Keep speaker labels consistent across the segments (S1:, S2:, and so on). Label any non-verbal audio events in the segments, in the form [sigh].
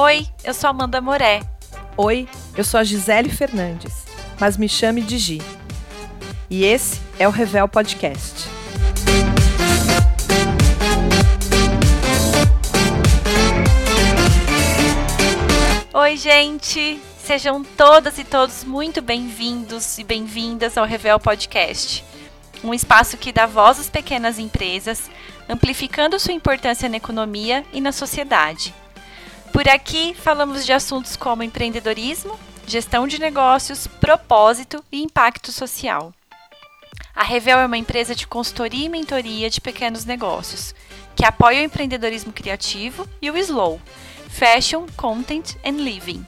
S1: Oi, eu sou Amanda Moré.
S2: Oi, eu sou a Gisele Fernandes, mas me chame de Gi. E esse é o Revel Podcast.
S1: Oi, gente! Sejam todas e todos muito bem-vindos e bem-vindas ao Revel Podcast, um espaço que dá voz às pequenas empresas, amplificando sua importância na economia e na sociedade. Por aqui falamos de assuntos como empreendedorismo, gestão de negócios, propósito e impacto social. A Revel é uma empresa de consultoria e mentoria de pequenos negócios, que apoia o empreendedorismo criativo e o Slow, Fashion, Content and Living.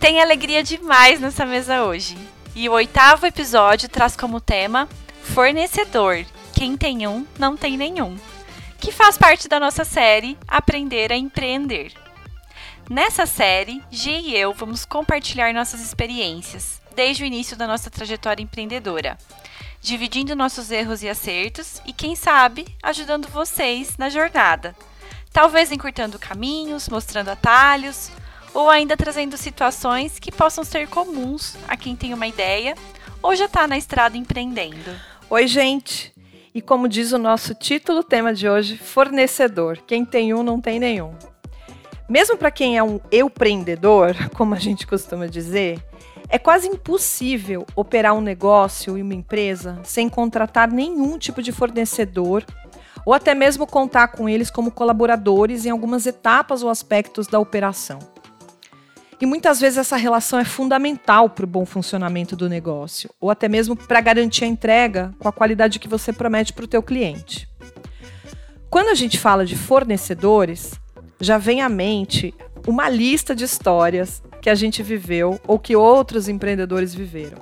S1: Tem alegria demais nessa mesa hoje. E o oitavo episódio traz como tema Fornecedor. Quem tem um, não tem nenhum. Que faz parte da nossa série Aprender a Empreender. Nessa série, G e eu vamos compartilhar nossas experiências, desde o início da nossa trajetória empreendedora, dividindo nossos erros e acertos e, quem sabe, ajudando vocês na jornada. Talvez encurtando caminhos, mostrando atalhos, ou ainda trazendo situações que possam ser comuns a quem tem uma ideia ou já está na estrada empreendendo.
S2: Oi, gente! E como diz o nosso título, tema de hoje, fornecedor. Quem tem um, não tem nenhum. Mesmo para quem é um empreendedor, [laughs] como a gente costuma dizer, é quase impossível operar um negócio e uma empresa sem contratar nenhum tipo de fornecedor ou até mesmo contar com eles como colaboradores em algumas etapas ou aspectos da operação. E muitas vezes essa relação é fundamental para o bom funcionamento do negócio, ou até mesmo para garantir a entrega com a qualidade que você promete para o teu cliente. Quando a gente fala de fornecedores, já vem à mente uma lista de histórias que a gente viveu ou que outros empreendedores viveram.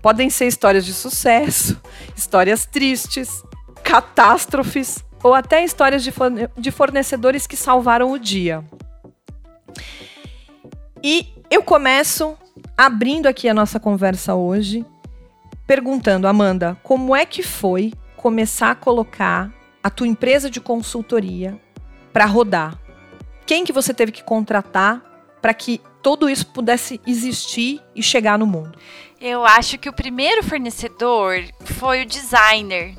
S2: Podem ser histórias de sucesso, histórias tristes, catástrofes ou até histórias de fornecedores que salvaram o dia. E eu começo abrindo aqui a nossa conversa hoje, perguntando, Amanda, como é que foi começar a colocar a tua empresa de consultoria para rodar? Quem que você teve que contratar para que tudo isso pudesse existir e chegar no mundo?
S1: Eu acho que o primeiro fornecedor foi o designer.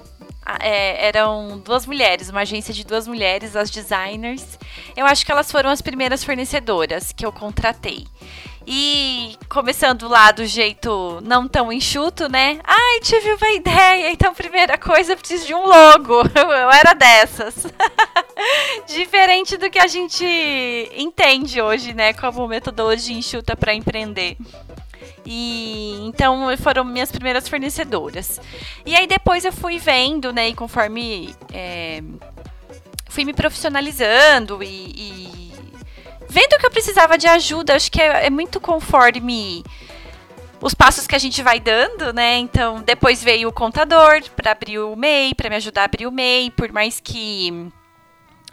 S1: É, eram duas mulheres, uma agência de duas mulheres, as designers. Eu acho que elas foram as primeiras fornecedoras que eu contratei. E começando lá do jeito não tão enxuto, né? Ai, tive uma [laughs] ideia, então primeira coisa eu preciso de um logo. [laughs] Eu era dessas. [laughs] Diferente do que a gente entende hoje, né, como metodologia enxuta para empreender. E então foram minhas primeiras fornecedoras. E aí depois eu fui vendo, né, e conforme é, fui me profissionalizando e, e vendo que eu precisava de ajuda, acho que é, é muito conforme os passos que a gente vai dando, né? Então, depois veio o contador para abrir o MEI, para me ajudar a abrir o MEI, por mais que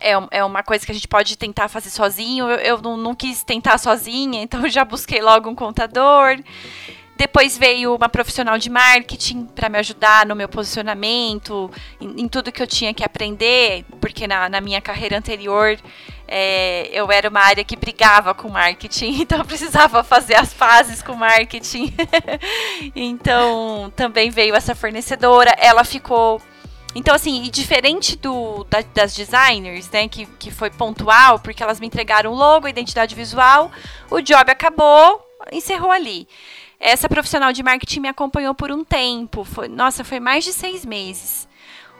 S1: é, é uma coisa que a gente pode tentar fazer sozinho, eu, eu não, não quis tentar sozinha, [laughs] então já busquei logo um contador. Depois veio uma profissional de marketing para me ajudar no meu posicionamento, em, em, tudo que eu tinha que aprender, porque na, na minha carreira anterior é, eu era uma área que brigava com marketing, [laughs] então eu precisava fazer as fases com marketing. [laughs] então também veio essa fornecedora, ela ficou. Então, assim, diferente do, da, das designers, né, que, que foi pontual, porque elas me entregaram o logo, a identidade visual, o job acabou, encerrou ali. Essa profissional de marketing me acompanhou por um tempo, foi, nossa, foi mais de seis meses.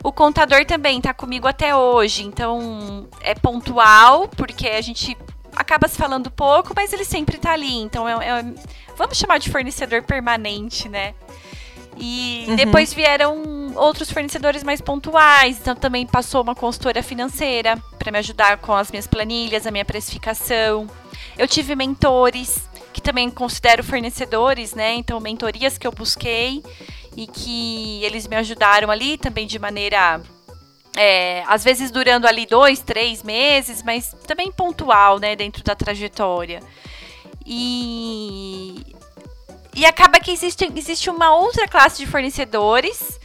S1: O contador também está comigo até hoje, então é pontual, porque a gente acaba se falando pouco, mas ele sempre está ali. Então é, é, vamos chamar de fornecedor permanente, né? E uhum. depois vieram outros fornecedores mais pontuais. Então também passou uma consultora financeira para me ajudar com as minhas planilhas, a minha precificação. Eu tive mentores que também considero fornecedores, né? Então mentorias que eu busquei e que eles me ajudaram ali também de maneira é, às vezes durando ali dois, três meses, mas também pontual, né, dentro da trajetória. E, e acaba que existe, existe uma outra classe de fornecedores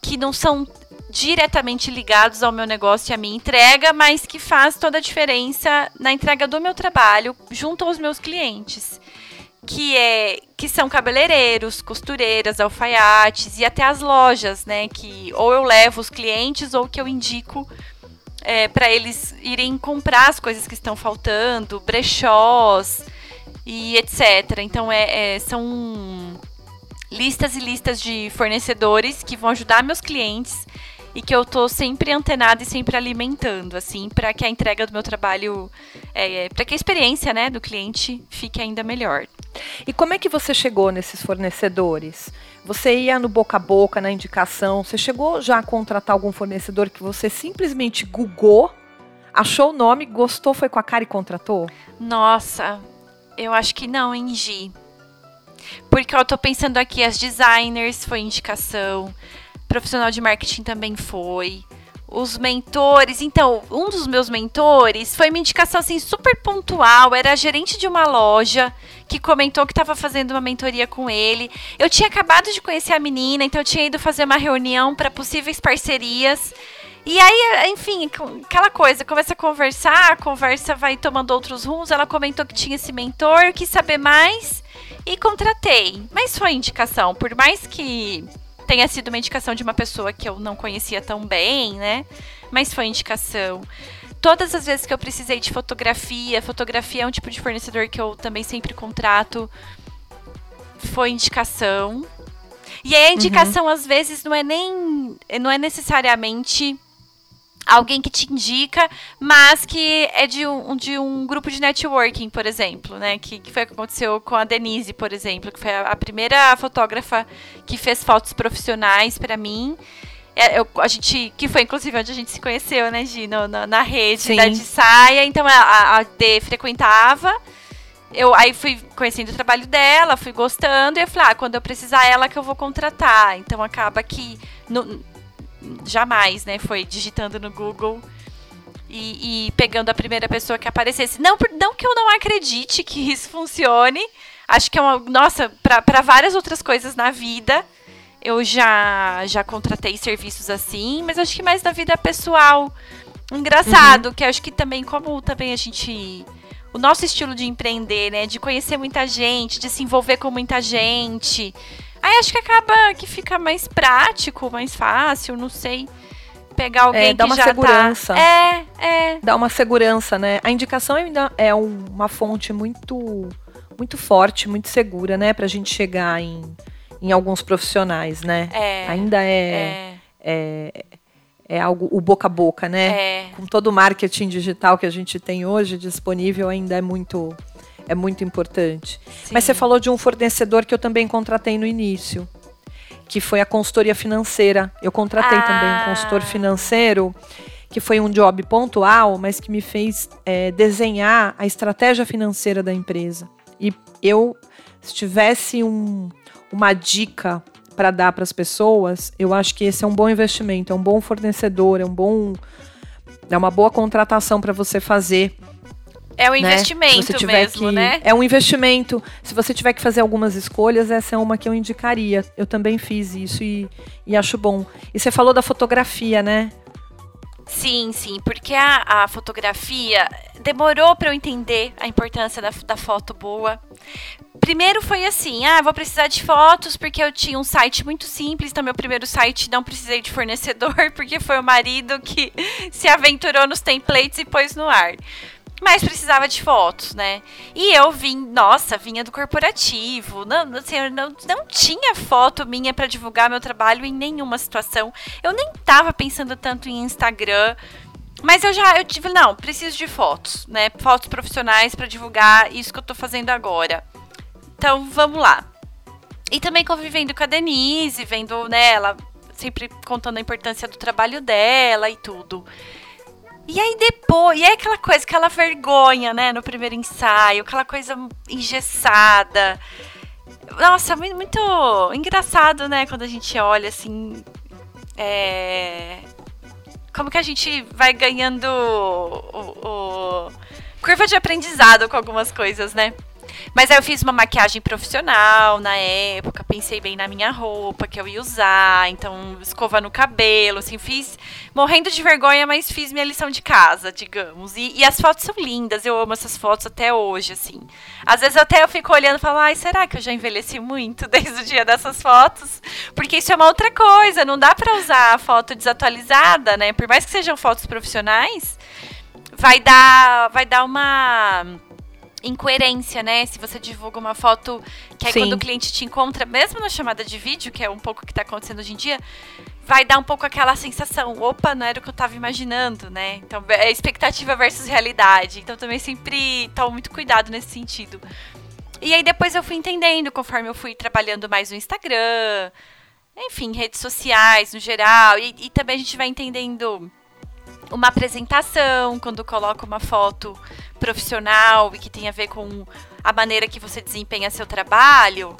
S1: que não são diretamente ligados ao meu negócio e à minha entrega, mas que faz toda a diferença na entrega do meu trabalho junto aos meus clientes. Que, é, que são cabeleireiros, costureiras, alfaiates e até as lojas, né? Que ou eu levo os clientes ou que eu indico é, para eles irem comprar as coisas que estão faltando, brechós e etc. Então é, é são listas e listas de fornecedores que vão ajudar meus clientes e que eu tô sempre antenada e sempre alimentando, assim, para que a entrega do meu trabalho, é, para que a experiência, né, do cliente fique ainda melhor.
S2: E como é que você chegou nesses fornecedores? Você ia no boca a boca, na indicação? Você chegou já a contratar algum fornecedor que você simplesmente googou, achou o nome, gostou, foi com a cara e contratou?
S1: Nossa, eu acho que não, hein, Gi? Porque eu tô pensando aqui, as designers foi indicação, profissional de marketing também foi. Os mentores, então, um dos meus mentores foi uma indicação assim super pontual, era gerente de uma loja que comentou que estava fazendo uma mentoria com ele. Eu tinha acabado de conhecer a menina, então eu tinha ido fazer uma reunião para possíveis parcerias. E aí, enfim, aquela coisa, começa a conversar, a conversa vai tomando outros rumos. Ela comentou que tinha esse mentor, quis saber mais e contratei. Mas foi indicação, por mais que tenha sido uma indicação de uma pessoa que eu não conhecia tão bem, né? Mas foi indicação. Todas as vezes que eu precisei de fotografia, fotografia é um tipo de fornecedor que eu também sempre contrato, foi indicação. E aí a indicação uhum. às vezes não é nem não é necessariamente alguém que te indica, mas que é de um, de um grupo de networking, por exemplo, né? Que, que foi o que aconteceu com a Denise, por exemplo, que foi a, a primeira fotógrafa que fez fotos profissionais para mim. É, eu, a gente, que foi inclusive onde a gente se conheceu, né, Gi, no, na, na rede Sim. da de saia. Então a, a D frequentava. Eu aí fui conhecendo o trabalho dela, fui gostando, e eu falei, ah, quando eu precisar ela que eu vou contratar. Então acaba que no, jamais, né? Foi digitando no Google e, e, pegando a primeira pessoa que aparecesse. Não, não que eu não acredite que isso funcione. Acho que é uma. Nossa, para várias outras coisas na vida, eu já, já contratei serviços assim, mas acho que mais na vida pessoal. Engraçado, uhum. que acho que também, como também a gente. O nosso estilo de empreender, né? De conhecer muita gente, de se envolver com muita gente. Aí acho que acaba que fica mais prático, mais fácil, não sei. Pegar alguém é,
S2: dá
S1: que
S2: uma
S1: já
S2: tá segurança.
S1: Tá... É, é.
S2: Dá uma segurança, né? A indicação ainda é uma fonte muito muito forte, muito segura, né, pra gente chegar em, em alguns profissionais, né?
S1: É,
S2: ainda é, é, é, é algo o boca a boca, né? É. Com todo o marketing digital que a gente tem hoje disponível, ainda é muito é muito importante. Sim. Mas você falou de um fornecedor que eu também contratei no início, que foi a consultoria financeira. Eu contratei ah. também um consultor financeiro, que foi um job pontual, mas que me fez é, desenhar a estratégia financeira da empresa. E eu, se tivesse um, uma dica para dar para as pessoas, eu acho que esse é um bom investimento, é um bom fornecedor, é um bom é uma boa contratação para você fazer
S1: é um né? investimento
S2: né?
S1: mesmo,
S2: que,
S1: né?
S2: É um investimento. Se você tiver que fazer algumas escolhas, essa é uma que eu indicaria. Eu também fiz isso e, e acho bom. E você falou da fotografia, né?
S1: Sim, sim, porque a, a fotografia demorou para eu entender a importância da, da foto boa. Primeiro foi assim, ah, vou precisar de fotos porque eu tinha um site muito simples, então meu primeiro site não precisei de fornecedor [laughs] porque foi o marido que se aventurou nos templates e pôs no ar mas precisava de fotos, né? E eu vim, nossa, vinha do corporativo, não, assim, não, não tinha foto minha para divulgar meu trabalho em nenhuma situação. Eu nem tava pensando tanto em Instagram, mas eu já eu tive, não, preciso de fotos, né? Fotos profissionais para divulgar isso que eu tô fazendo agora. Então, vamos lá. E também convivendo com a Denise, vendo, né, ela sempre contando a importância do trabalho dela e tudo. E aí depois, e é aquela coisa, aquela vergonha, né, no primeiro ensaio, aquela coisa engessada. Nossa, muito, muito engraçado, né, quando a gente olha assim. É... Como que a gente vai ganhando o, o, curva de aprendizado com algumas coisas, né? Mas aí eu fiz uma maquiagem profissional na época, pensei bem na minha roupa que eu ia usar, então escova no cabelo, assim, fiz morrendo de vergonha, mas fiz minha lição de casa, digamos. E, e as fotos são lindas, eu amo essas fotos até hoje, assim. Às vezes até eu fico olhando e falo, ai, será que eu já envelheci muito [laughs] desde o dia dessas fotos? Porque isso é uma outra coisa, não dá para usar a foto desatualizada, né? Por mais que sejam fotos profissionais, vai dar, vai dar uma incoerência, né? Se você divulga uma foto que aí Sim. quando o cliente te encontra, mesmo na chamada de vídeo, que é um pouco o que está acontecendo hoje em dia, vai dar um pouco aquela sensação, opa, não era o que eu estava imaginando, né? Então, é expectativa versus realidade. Então, também sempre tomo muito cuidado nesse sentido. E aí depois eu fui entendendo, conforme eu fui trabalhando mais no Instagram, enfim, redes sociais no geral, e, e também a gente vai entendendo uma apresentação, quando coloca uma foto profissional e que tem a ver com a maneira que você desempenha seu trabalho,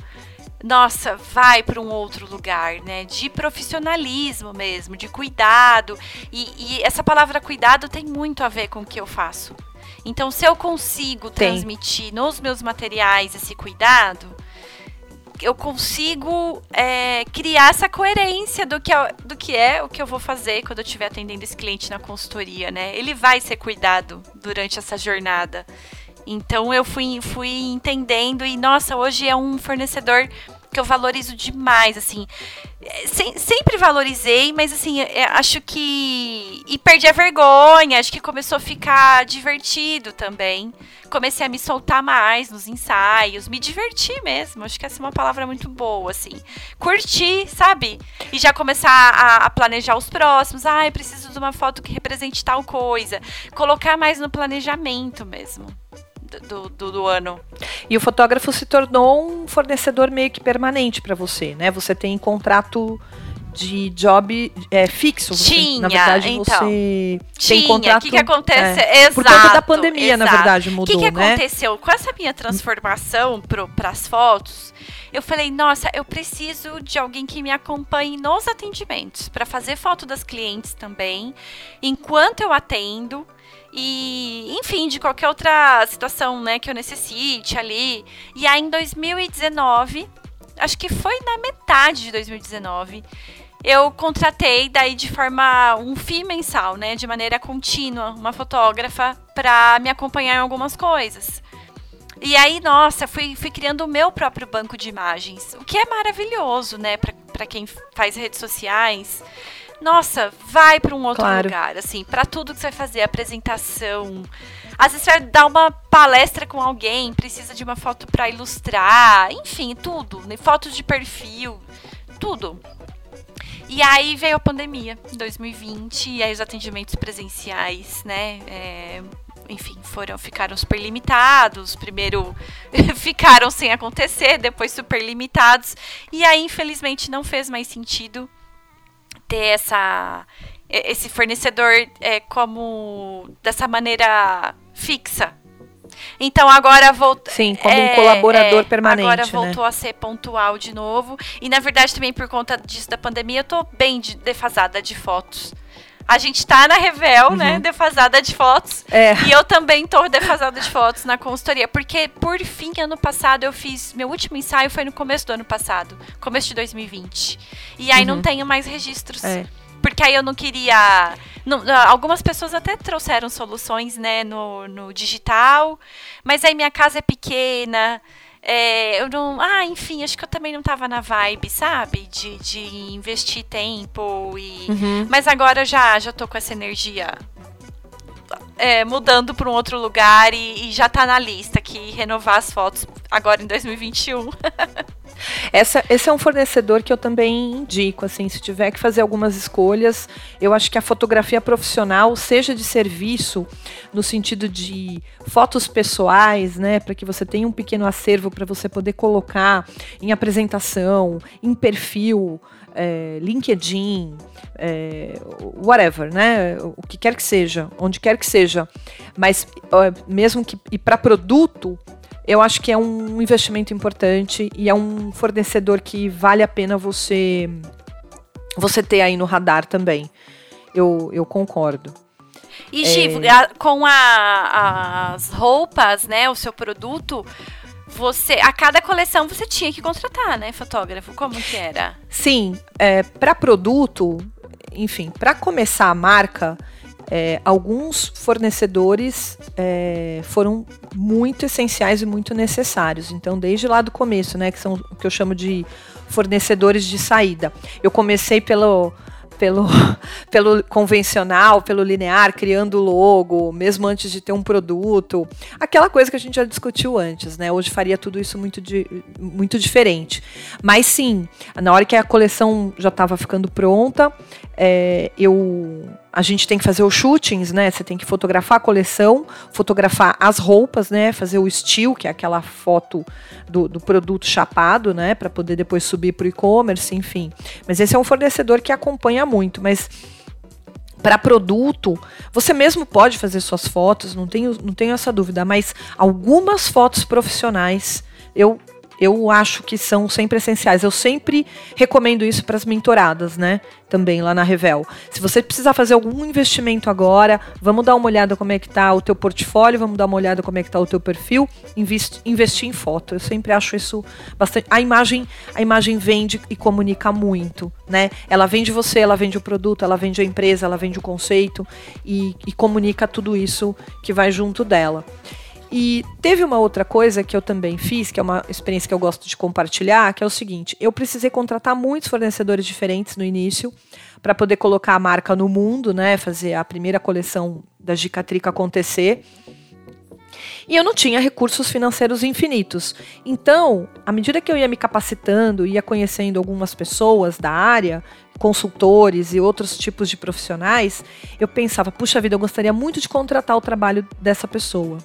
S1: nossa, vai para um outro lugar, né? De profissionalismo mesmo, de cuidado. E, e, essa palavra cuidado tem muito a ver com o que eu faço. Então, se eu consigo tem. transmitir nos meus materiais esse cuidado, eu consigo é, criar essa coerência do que, é, do que é o que eu vou fazer quando eu estiver atendendo esse cliente na consultoria, né? Ele vai ser cuidado durante essa jornada. Então eu fui, fui entendendo e, nossa, hoje é um fornecedor que eu valorizo demais, assim. Sem, sempre valorizei, mas assim, é, acho que. E perdi a vergonha, acho que começou a ficar divertido também. Comecei a me soltar mais nos ensaios, me divertir mesmo. Acho que essa é uma palavra muito boa, assim. Curtir, sabe? E já começar a, a planejar os próximos. Ah, eu preciso de uma foto que represente tal coisa. Colocar mais no planejamento mesmo do, do, do, ano.
S2: E o fotógrafo se tornou um fornecedor meio que permanente para você, né? Você tem contrato de job é, fixo.
S1: Você, tinha, na verdade, então, você
S2: tinha. tem contrato...
S1: O que, que acontece? É,
S2: exato, por conta da pandemia, exato. na verdade, mudou,
S1: O que, que
S2: né?
S1: aconteceu? Com essa minha transformação para as fotos, eu falei, nossa, eu preciso de alguém que me acompanhe nos atendimentos, para fazer foto das clientes também, enquanto eu atendo, e, enfim, de qualquer outra situação, né, que eu necessite ali. E aí em 2019, acho que foi na metade de 2019, eu contratei daí de forma um FII mensal, né, de maneira contínua, uma fotógrafa para me acompanhar em algumas coisas. E aí, nossa, fui, fui criando o meu próprio banco de imagens, o que é maravilhoso, né, para quem faz redes sociais nossa, vai para um outro claro. lugar, assim, para tudo que você vai fazer, apresentação. Às vezes você vai dar uma palestra com alguém, precisa de uma foto para ilustrar, enfim, tudo, né? fotos de perfil, tudo. E aí veio a pandemia, em 2020, e aí os atendimentos presenciais, né, é, enfim, foram ficaram super limitados. Primeiro [laughs] ficaram sem acontecer, depois super limitados. E aí, infelizmente, não fez mais sentido ter essa esse fornecedor é, como dessa maneira fixa. Então agora voltou.
S2: Sim, como é, um colaborador é, permanente.
S1: Agora
S2: né?
S1: voltou
S2: né?
S1: a ser pontual de novo. E na verdade, também por conta disso da pandemia, eu tô bem de, defasada de fotos. A gente tá na Revel, né, uhum. né? Defasada de fotos.
S2: É.
S1: E eu também tô defasada de fotos na consultoria. Porque, por fim, ano passado eu fiz. Meu último ensaio foi no começo do ano passado. Começo de 2020. E aí uhum. não tenho mais registros. É. Porque aí eu não queria. Não, algumas pessoas até trouxeram soluções, né, no, no digital. Mas aí minha casa é pequena. É, eu não. Ah, enfim, acho que eu também não tava na vibe, sabe? De, de investir tempo e. Uhum. Mas agora já, já tô com essa energia é, mudando para um outro lugar e, e, já tá na lista que renovar as fotos agora em 2021. [laughs]
S2: Essa, esse é um fornecedor que eu também indico, assim, se tiver que fazer algumas escolhas, eu acho que a fotografia profissional, seja de serviço, no sentido de fotos pessoais, né, para que você tenha um pequeno acervo para você poder colocar em apresentação, em perfil, é, LinkedIn, é, whatever, né? O que quer que seja, onde quer que seja. Mas mesmo que e para produto, eu acho que é um investimento importante e é um fornecedor que vale a pena você você ter aí no radar também. Eu, eu concordo.
S1: E, Gi, é... com a, as roupas, né, o seu produto, você a cada coleção você tinha que contratar, né, fotógrafo? Como que era?
S2: Sim, é, para produto, enfim, para começar a marca, é, alguns fornecedores é, foram muito essenciais e muito necessários. Então, desde lá do começo, né, que são o que eu chamo de fornecedores de saída. Eu comecei pelo pelo, [laughs] pelo convencional, pelo linear, criando logo, mesmo antes de ter um produto. Aquela coisa que a gente já discutiu antes, né? Hoje faria tudo isso muito, di, muito diferente. Mas sim, na hora que a coleção já estava ficando pronta, é, eu a gente tem que fazer os shootings, né? Você tem que fotografar a coleção, fotografar as roupas, né? Fazer o still, que é aquela foto do, do produto chapado, né? Para poder depois subir para o e-commerce, enfim. Mas esse é um fornecedor que acompanha muito, mas para produto, você mesmo pode fazer suas fotos, não tenho, não tenho essa dúvida, mas algumas fotos profissionais eu eu acho que são sempre essenciais. Eu sempre recomendo isso para as mentoradas, né? Também lá na Revel. Se você precisar fazer algum investimento agora, vamos dar uma olhada como é que está o teu portfólio, vamos dar uma olhada como é que está o teu perfil, invest, investir em foto. Eu sempre acho isso bastante. A imagem, a imagem vende e comunica muito, né? Ela vende você, ela vende o produto, ela vende a empresa, ela vende o conceito e, e comunica tudo isso que vai junto dela. E teve uma outra coisa que eu também fiz, que é uma experiência que eu gosto de compartilhar, que é o seguinte: eu precisei contratar muitos fornecedores diferentes no início para poder colocar a marca no mundo, né? Fazer a primeira coleção da Gicatrica acontecer. E eu não tinha recursos financeiros infinitos. Então, à medida que eu ia me capacitando, ia conhecendo algumas pessoas da área, consultores e outros tipos de profissionais, eu pensava, puxa vida, eu gostaria muito de contratar o trabalho dessa pessoa.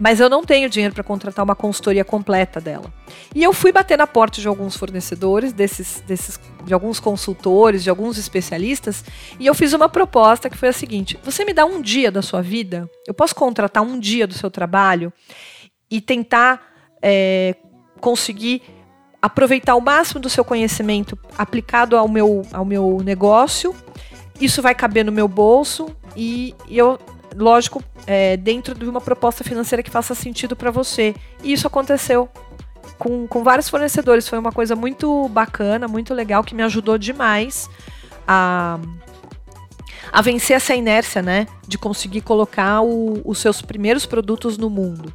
S2: Mas eu não tenho dinheiro para contratar uma consultoria completa dela. E eu fui bater na porta de alguns fornecedores, desses, desses, de alguns consultores, de alguns especialistas, e eu fiz uma proposta que foi a seguinte: você me dá um dia da sua vida, eu posso contratar um dia do seu trabalho e tentar é, conseguir aproveitar o máximo do seu conhecimento aplicado ao meu, ao meu negócio. Isso vai caber no meu bolso e, e eu, lógico, é, dentro de uma proposta financeira que faça sentido para você. E isso aconteceu com, com vários fornecedores. Foi uma coisa muito bacana, muito legal, que me ajudou demais a, a vencer essa inércia, né? De conseguir colocar o, os seus primeiros produtos no mundo.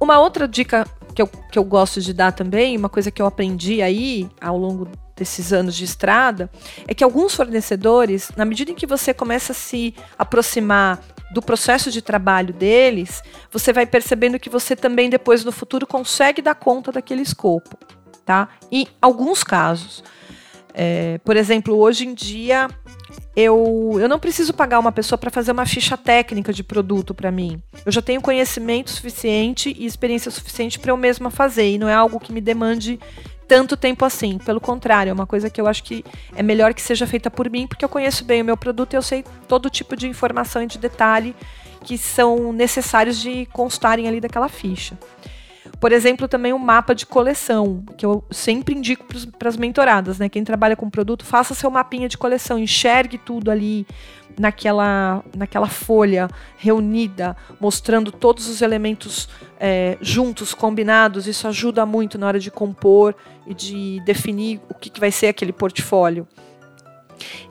S2: Uma outra dica que eu, que eu gosto de dar também, uma coisa que eu aprendi aí ao longo desses anos de estrada, é que alguns fornecedores, na medida em que você começa a se aproximar do processo de trabalho deles, você vai percebendo que você também depois no futuro consegue dar conta daquele escopo, tá? Em alguns casos, é, por exemplo, hoje em dia eu, eu não preciso pagar uma pessoa para fazer uma ficha técnica de produto para mim. Eu já tenho conhecimento suficiente e experiência suficiente para eu mesma fazer, e não é algo que me demande tanto tempo assim. Pelo contrário, é uma coisa que eu acho que é melhor que seja feita por mim, porque eu conheço bem o meu produto e eu sei todo tipo de informação e de detalhe que são necessários de constarem ali daquela ficha. Por exemplo, também o um mapa de coleção, que eu sempre indico para as mentoradas, né? Quem trabalha com produto, faça seu mapinha de coleção, enxergue tudo ali naquela, naquela folha reunida, mostrando todos os elementos é, juntos, combinados. Isso ajuda muito na hora de compor e de definir o que, que vai ser aquele portfólio.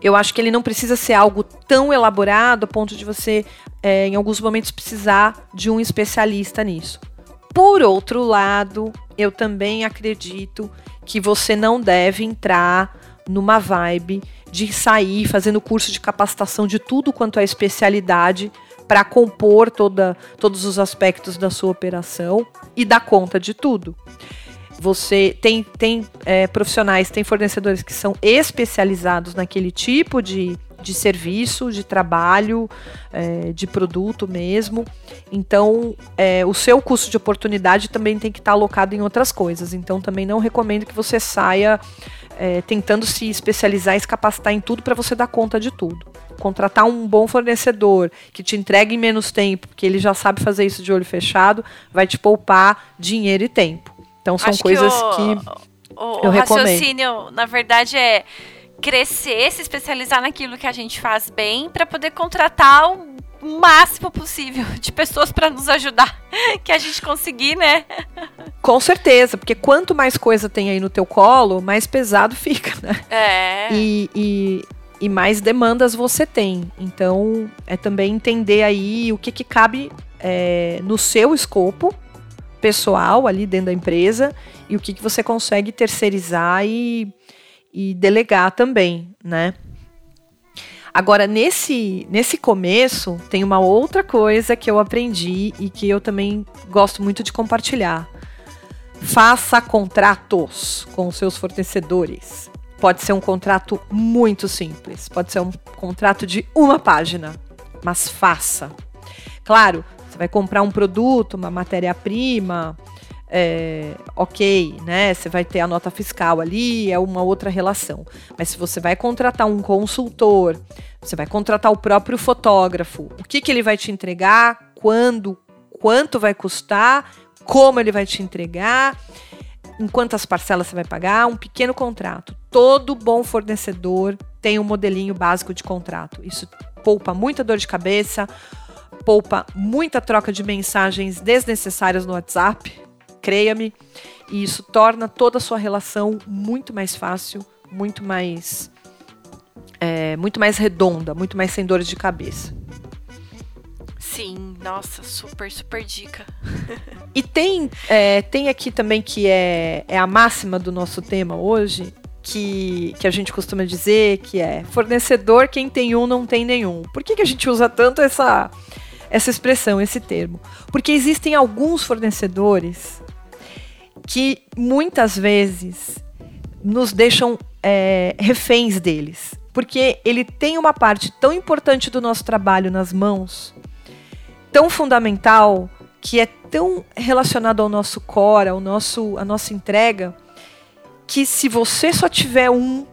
S2: Eu acho que ele não precisa ser algo tão elaborado a ponto de você, é, em alguns momentos, precisar de um especialista nisso. Por outro lado, eu também acredito que você não deve entrar numa vibe de sair fazendo curso de capacitação de tudo quanto é especialidade para compor toda, todos os aspectos da sua operação e dar conta de tudo. Você tem, tem é, profissionais, tem fornecedores que são especializados naquele tipo de, de serviço, de trabalho, é, de produto mesmo. Então, é, o seu custo de oportunidade também tem que estar alocado em outras coisas. Então, também não recomendo que você saia é, tentando se especializar e se capacitar em tudo para você dar conta de tudo. Contratar um bom fornecedor que te entregue em menos tempo, porque ele já sabe fazer isso de olho fechado, vai te poupar dinheiro e tempo. Então, são Acho coisas que, o, que
S1: o, eu o recomendo. raciocínio, na verdade, é crescer, se especializar naquilo que a gente faz bem, para poder contratar o máximo possível de pessoas para nos ajudar, [laughs] que a gente conseguir, né?
S2: Com certeza, porque quanto mais coisa tem aí no teu colo, mais pesado [laughs] fica, né?
S1: É.
S2: E, e, e mais demandas você tem. Então, é também entender aí o que, que cabe é, no seu escopo pessoal ali dentro da empresa e o que, que você consegue terceirizar e, e delegar também, né? Agora, nesse, nesse começo, tem uma outra coisa que eu aprendi e que eu também gosto muito de compartilhar. Faça contratos com seus fornecedores. Pode ser um contrato muito simples, pode ser um contrato de uma página, mas faça. Claro, você vai comprar um produto, uma matéria-prima, é, ok, né? Você vai ter a nota fiscal ali, é uma outra relação. Mas se você vai contratar um consultor, você vai contratar o próprio fotógrafo, o que, que ele vai te entregar, quando, quanto vai custar, como ele vai te entregar, em quantas parcelas você vai pagar, um pequeno contrato. Todo bom fornecedor tem um modelinho básico de contrato. Isso poupa muita dor de cabeça, poupa muita troca de mensagens desnecessárias no WhatsApp creia-me, e isso torna toda a sua relação muito mais fácil, muito mais é, muito mais redonda, muito mais sem dores de cabeça.
S1: Sim, nossa, super, super dica.
S2: e tem, é, tem aqui também que é, é a máxima do nosso tema hoje, que, que a gente costuma dizer que é fornecedor, quem tem um não tem nenhum. Por que, que a gente usa tanto essa, essa expressão, esse termo? Porque existem alguns fornecedores que muitas vezes nos deixam é, reféns deles. Porque ele tem uma parte tão importante do nosso trabalho nas mãos, tão fundamental, que é tão relacionado ao nosso core, ao nosso, à nossa entrega, que se você só tiver um,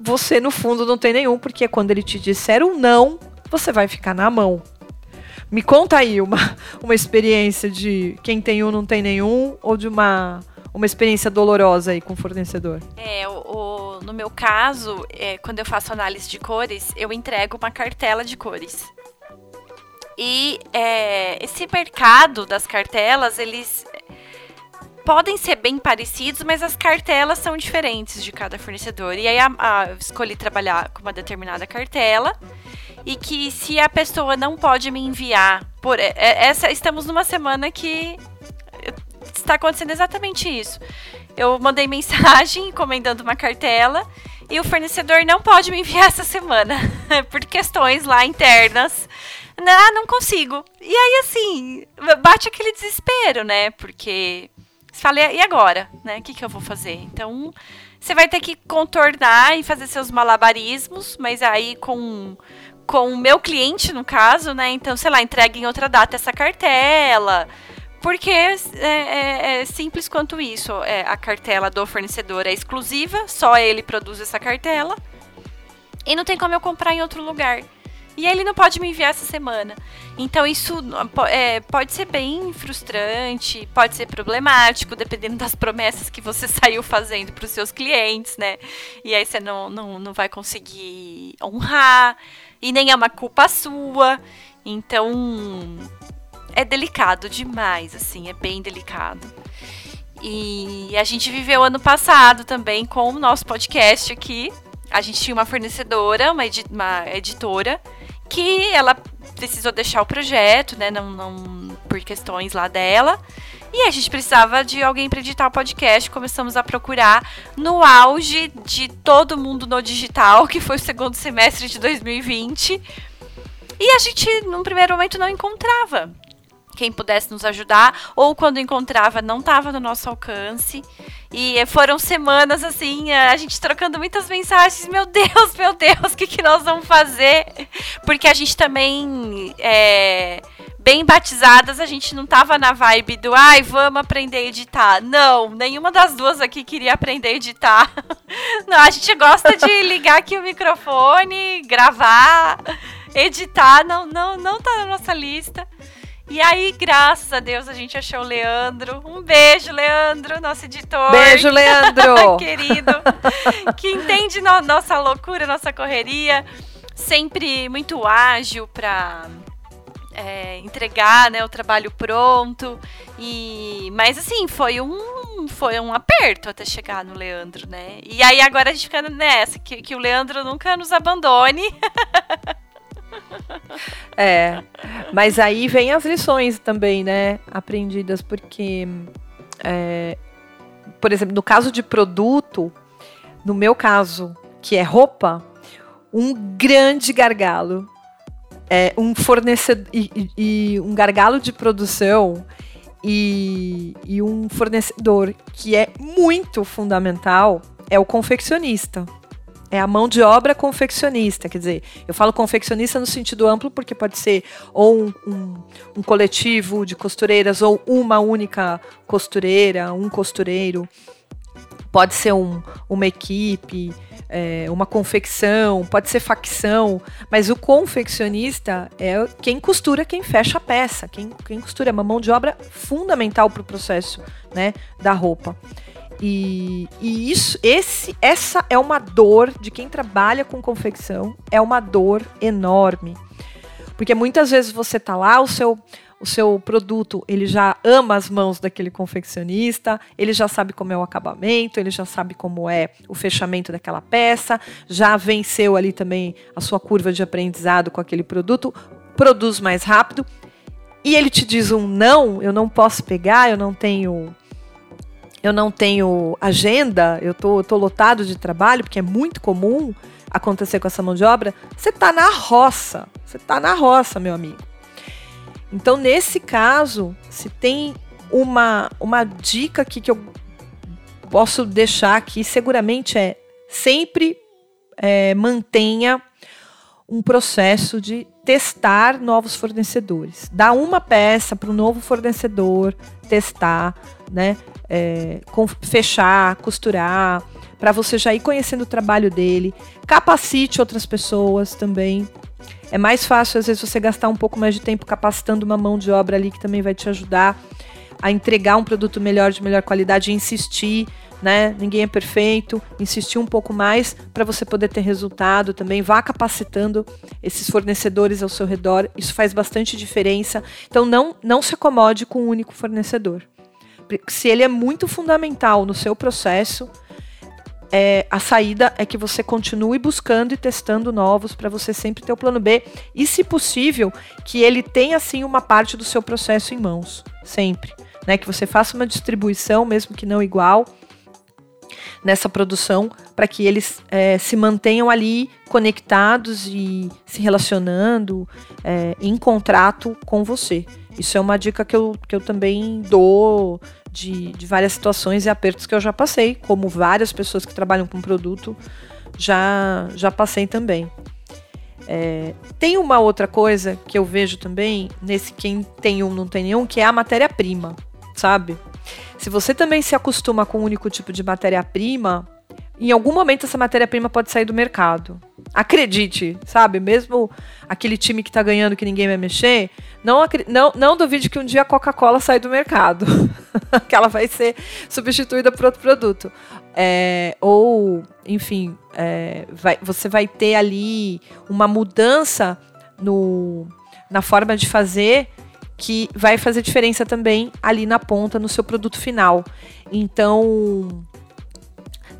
S2: você no fundo não tem nenhum, porque quando ele te disser um não, você vai ficar na mão. Me conta aí uma, [laughs] uma experiência de quem tem um não tem nenhum, ou de uma, uma experiência dolorosa aí com o fornecedor.
S1: É, o, o no meu caso, é, quando eu faço análise de cores, eu entrego uma cartela de cores. E é, esse mercado das cartelas, eles podem ser bem parecidos, mas as cartelas são diferentes de cada fornecedor. E aí a, a, eu escolhi trabalhar com uma determinada cartela e que se a pessoa não pode me enviar por essa estamos numa semana que está acontecendo exatamente isso. Eu mandei [laughs] mensagem encomendando uma cartela e o fornecedor não pode me enviar essa semana [laughs] por questões lá internas. Ah, não consigo. E aí assim, bate aquele desespero, né? Porque você fala, e agora, né? O que, que eu vou fazer? Então, você vai ter que contornar e fazer seus malabarismos, mas aí com com o meu cliente, no caso, né? Então, sei lá, entrega em outra data essa cartela. Porque é, é, é simples quanto isso. É, a cartela do fornecedor é exclusiva, só ele produz essa cartela. E não tem como eu comprar em outro lugar. E ele não pode me enviar essa semana. Então isso é, pode ser bem frustrante, pode ser problemático, dependendo das promessas que você [laughs] saiu fazendo para os seus clientes, né? E aí você não, não, não vai conseguir honrar e nem é uma culpa sua. Então, é delicado demais, assim, é bem delicado. E a gente viveu ano passado também com o nosso podcast aqui. A gente tinha uma fornecedora, uma, edi uma editora, que ela precisou deixar o projeto, né? Não, não por questões lá dela. E a gente precisava de alguém para editar o podcast. Começamos a procurar no auge de todo mundo no digital, que foi o segundo semestre de 2020. E a gente, num primeiro momento, não encontrava quem pudesse nos ajudar, ou quando encontrava, não estava no nosso alcance. E foram semanas assim, a gente trocando muitas mensagens. Meu Deus, meu Deus, o que, que nós vamos fazer? Porque a gente também. É, bem batizadas, a gente não tava na vibe do ai, vamos aprender a editar. Não, nenhuma das duas aqui queria aprender a editar. [laughs] Não, a gente gosta de [laughs] ligar aqui o microfone, gravar, editar, não, não, não tá na nossa lista. E aí, graças a Deus, a gente achou o Leandro. Um beijo, Leandro, nosso editor.
S2: Beijo, Leandro! [laughs]
S1: Querido. que entende no, nossa loucura, nossa correria. Sempre muito ágil para é, entregar né, o trabalho pronto. E mas assim foi um foi um aperto até chegar no Leandro, né? E aí agora a gente fica nessa que, que o Leandro nunca nos abandone. [laughs] [laughs]
S2: É, mas aí vem as lições também, né? Aprendidas, porque, é, por exemplo, no caso de produto, no meu caso, que é roupa, um grande gargalo é, um fornecedor e, e, e, um gargalo de produção e, e um fornecedor que é muito fundamental é o confeccionista. É a mão de obra confeccionista, quer dizer, eu falo confeccionista no sentido amplo porque pode ser ou um, um, um coletivo de costureiras ou uma única costureira, um costureiro, pode ser um, uma equipe, é, uma confecção, pode ser facção, mas o confeccionista é quem costura, quem fecha a peça, quem, quem costura, é uma mão de obra fundamental para o processo né, da roupa. E, e, isso, esse, essa é uma dor de quem trabalha com confecção, é uma dor enorme. Porque muitas vezes você está lá, o seu, o seu produto, ele já ama as mãos daquele confeccionista, ele já sabe como é o acabamento, ele já sabe como é o fechamento daquela peça, já venceu ali também a sua curva de aprendizado com aquele produto, produz mais rápido. E ele te diz um não, eu não posso pegar, eu não tenho eu não tenho agenda, eu tô, tô lotado de trabalho, porque é muito comum acontecer com essa mão de obra, você tá na roça. Você tá na roça, meu amigo. Então, nesse caso, se tem uma, uma dica aqui que eu posso deixar aqui, seguramente é sempre é, mantenha um processo de testar novos fornecedores. Dá uma peça para o novo fornecedor testar, né? É, com, fechar, costurar, para você já ir conhecendo o trabalho dele. Capacite outras pessoas também. É mais fácil, às vezes, você gastar um pouco mais de tempo capacitando uma mão de obra ali que também vai te ajudar a entregar um produto melhor, de melhor qualidade e insistir, né? Ninguém é perfeito, insistir um pouco mais para você poder ter resultado também. Vá capacitando esses fornecedores ao seu redor, isso faz bastante diferença. Então, não, não se acomode com um único fornecedor. Se ele é muito fundamental no seu processo, é, a saída é que você continue buscando e testando novos para você sempre ter o plano B e, se possível, que ele tenha assim uma parte do seu processo em mãos, sempre, né? Que você faça uma distribuição, mesmo que não igual, nessa produção, para que eles é, se mantenham ali conectados e se relacionando é, em contrato com você. Isso é uma dica que eu, que eu também dou de, de várias situações e apertos que eu já passei, como várias pessoas que trabalham com produto já, já passei também. É, tem uma outra coisa que eu vejo também, nesse quem tem um não tem nenhum, que é a matéria-prima, sabe? Se você também se acostuma com um único tipo de matéria-prima, em algum momento essa matéria-prima pode sair do mercado. Acredite, sabe? Mesmo aquele time que está ganhando que ninguém vai mexer, não, não, não duvide que um dia a Coca-Cola sai do mercado. [laughs] que ela vai ser substituída por outro produto. É, ou, enfim, é, vai, você vai ter ali uma mudança no, na forma de fazer que vai fazer diferença também ali na ponta, no seu produto final. Então,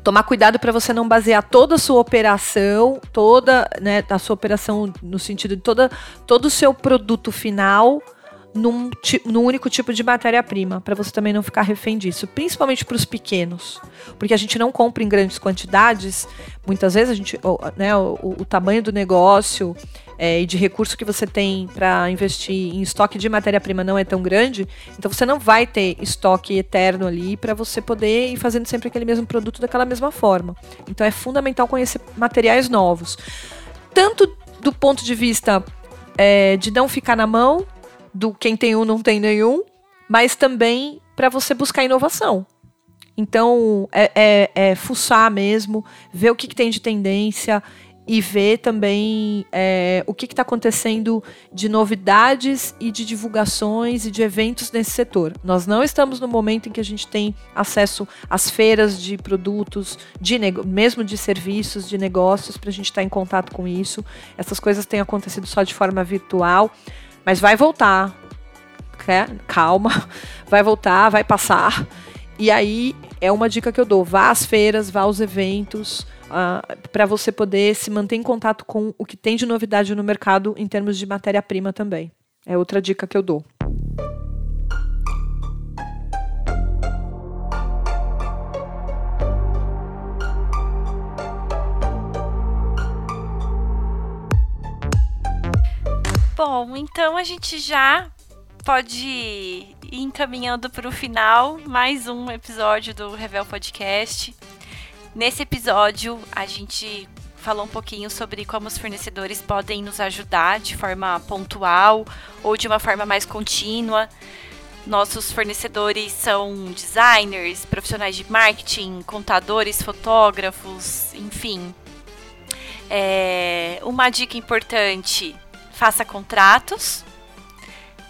S2: tomar cuidado para você não basear toda a sua operação, toda né, a sua operação no sentido de toda, todo o seu produto final num, num único tipo de matéria-prima, para você também não ficar refém disso, principalmente para os pequenos, porque a gente não compra em grandes quantidades, muitas vezes a gente, né, o, o tamanho do negócio é, e de recurso que você tem para investir em estoque de matéria-prima não é tão grande, então você não vai ter estoque eterno ali para você poder ir fazendo sempre aquele mesmo produto daquela mesma forma. Então é fundamental conhecer materiais novos, tanto do ponto de vista é, de não ficar na mão do quem tem um não tem nenhum, mas também para você buscar inovação. Então, é, é, é fuçar mesmo, ver o que, que, tem de tendência e ver também é, o que está acontecendo de novidades e de divulgações e de eventos nesse setor. Nós não estamos no momento em que a gente tem acesso às feiras de produtos, de mesmo de serviços, de negócios, para a gente estar tá em contato com isso. Essas coisas têm acontecido só de forma virtual Mas vai voltar. Calma, [laughs] vai voltar, vai passar. E aí é uma dica que eu dou: vá às feiras, vá aos eventos, uh, ah, para você poder se manter em contato com o que tem de novidade no mercado em termos de matéria-prima também. É outra dica que eu dou.
S1: Bom, então a gente já pode ir encaminhando para o final mais um episódio do Revel Podcast. Nesse episódio, a gente falou um pouquinho sobre como os fornecedores podem nos ajudar de forma pontual ou de uma forma mais contínua. Nossos fornecedores são designers, profissionais de marketing, contadores, fotógrafos, enfim. É, uma dica importante: faça contratos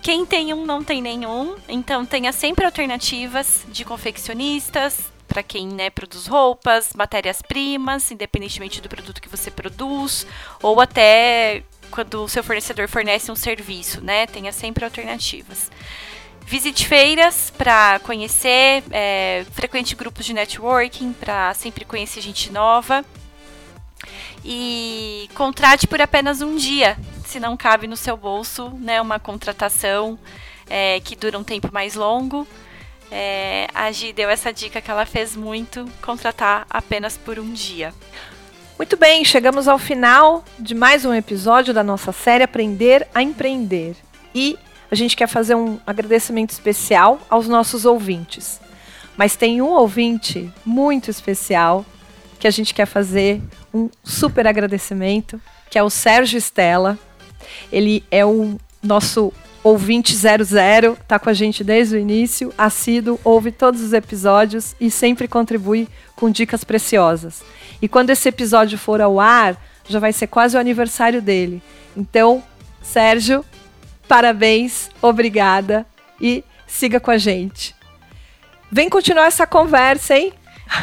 S1: quem tem um não tem nenhum, então tenha sempre alternativas de confeccionistas, para quem né, produz roupas, matérias-primas, independentemente do produto que você produz, ou até quando o seu fornecedor fornece um serviço, né? Tenha sempre alternativas. Visite feiras para conhecer, é, frequente grupos de networking para sempre conhecer gente nova. E contrate por apenas um dia, se não cabe no seu bolso, né, uma contratação é, que dura um tempo mais longo. É, a Gi deu essa dica que ela fez muito, contratar apenas por um dia.
S2: Muito bem, chegamos ao final de mais um episódio da nossa série Aprender a Empreender. E a gente quer fazer um agradecimento especial aos nossos ouvintes. Mas tem um ouvinte muito especial que a gente quer fazer um super agradecimento, que é o Sérgio Stella. Ele é o nosso ouvinte 00, tá com a gente desde o início, assíduo, ouve todos os episódios e sempre contribui com dicas preciosas. E quando esse episódio for ao ar, já vai ser quase o aniversário dele. Então, Sérgio, parabéns, obrigada e siga com a gente. Vem continuar essa conversa, hein?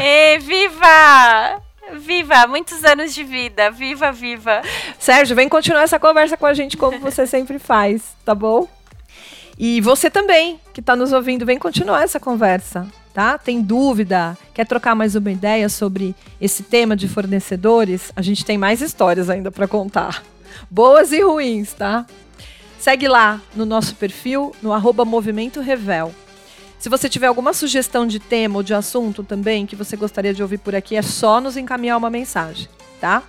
S1: E viva! Viva! Muitos anos de vida. Viva, viva.
S2: Sérgio, vem continuar essa conversa com a gente como [laughs] você sempre faz, tá bom? E você também, que está nos ouvindo, vem continuar essa conversa, tá? Tem dúvida? Quer trocar mais uma ideia sobre esse tema de fornecedores? A gente tem mais histórias ainda para contar. Boas e ruins, tá? Segue lá no nosso perfil, no arroba Movimento Revel. Se você tiver alguma sugestão de tema ou de assunto também que você gostaria de ouvir por aqui, é só nos encaminhar uma mensagem, tá?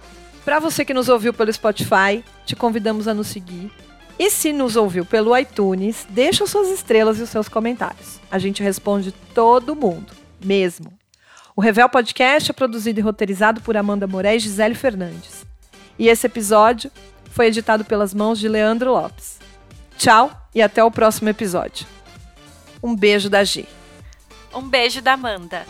S2: Para você que nos ouviu pelo Spotify, te convidamos a nos seguir. E se nos ouviu pelo iTunes, deixa suas estrelas e os seus comentários. A gente responde todo mundo, mesmo. O Revel Podcast é produzido e roteirizado por Amanda Moraes e Gisele Fernandes. E esse episódio foi editado pelas mãos de Leandro Lopes. Tchau e até o próximo episódio. Um beijo da G.
S1: Um beijo da Amanda.